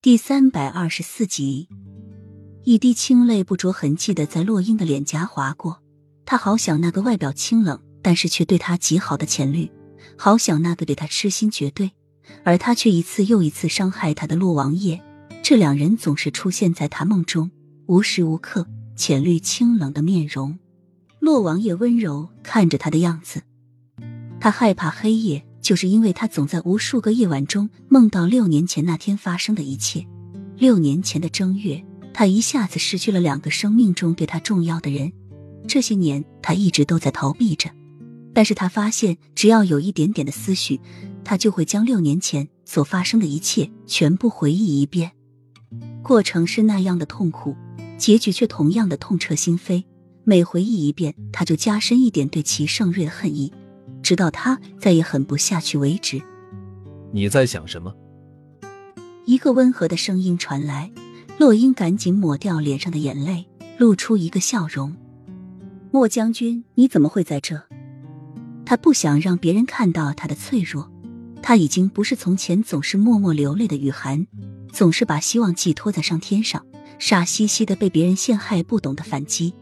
第三百二十四集，一滴清泪不着痕迹的在洛英的脸颊划过。他好想那个外表清冷，但是却对他极好的浅绿，好想那个对他痴心绝对，而他却一次又一次伤害他的洛王爷。这两人总是出现在他梦中，无时无刻。浅绿清冷的面容，洛王爷温柔看着他的样子。他害怕黑夜。就是因为他总在无数个夜晚中梦到六年前那天发生的一切。六年前的正月，他一下子失去了两个生命中对他重要的人。这些年，他一直都在逃避着，但是他发现，只要有一点点的思绪，他就会将六年前所发生的一切全部回忆一遍。过程是那样的痛苦，结局却同样的痛彻心扉。每回忆一遍，他就加深一点对齐盛瑞的恨意。直到他再也狠不下去为止。你在想什么？一个温和的声音传来，洛英赶紧抹掉脸上的眼泪，露出一个笑容。莫将军，你怎么会在这？他不想让别人看到他的脆弱。他已经不是从前总是默默流泪的雨涵，总是把希望寄托在上天上，傻兮兮的被别人陷害，不懂得反击。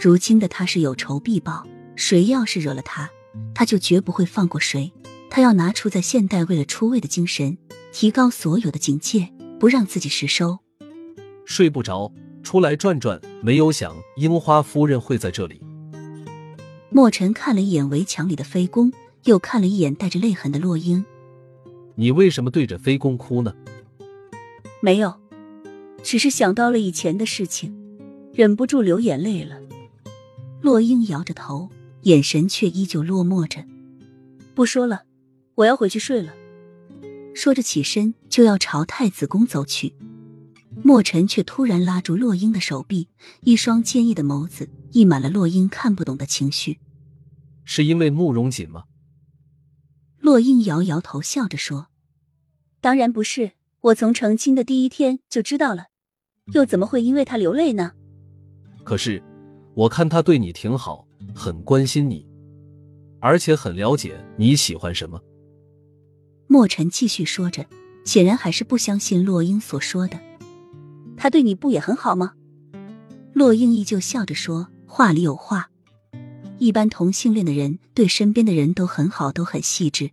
如今的他是有仇必报，谁要是惹了他。他就绝不会放过谁，他要拿出在现代为了出位的精神，提高所有的警戒，不让自己失收。睡不着，出来转转，没有想樱花夫人会在这里。墨尘看了一眼围墙里的飞宫，又看了一眼带着泪痕的洛英。你为什么对着飞宫哭呢？没有，只是想到了以前的事情，忍不住流眼泪了。洛英摇着头。眼神却依旧落寞着，不说了，我要回去睡了。说着起身就要朝太子宫走去，墨尘却突然拉住洛英的手臂，一双坚毅的眸子溢满了洛英看不懂的情绪。是因为慕容锦吗？洛英摇摇头，笑着说：“当然不是，我从成亲的第一天就知道了，又怎么会因为他流泪呢？”可是，我看他对你挺好。很关心你，而且很了解你喜欢什么。墨尘继续说着，显然还是不相信洛英所说的。他对你不也很好吗？洛英依旧笑着说，话里有话。一般同性恋的人对身边的人都很好，都很细致。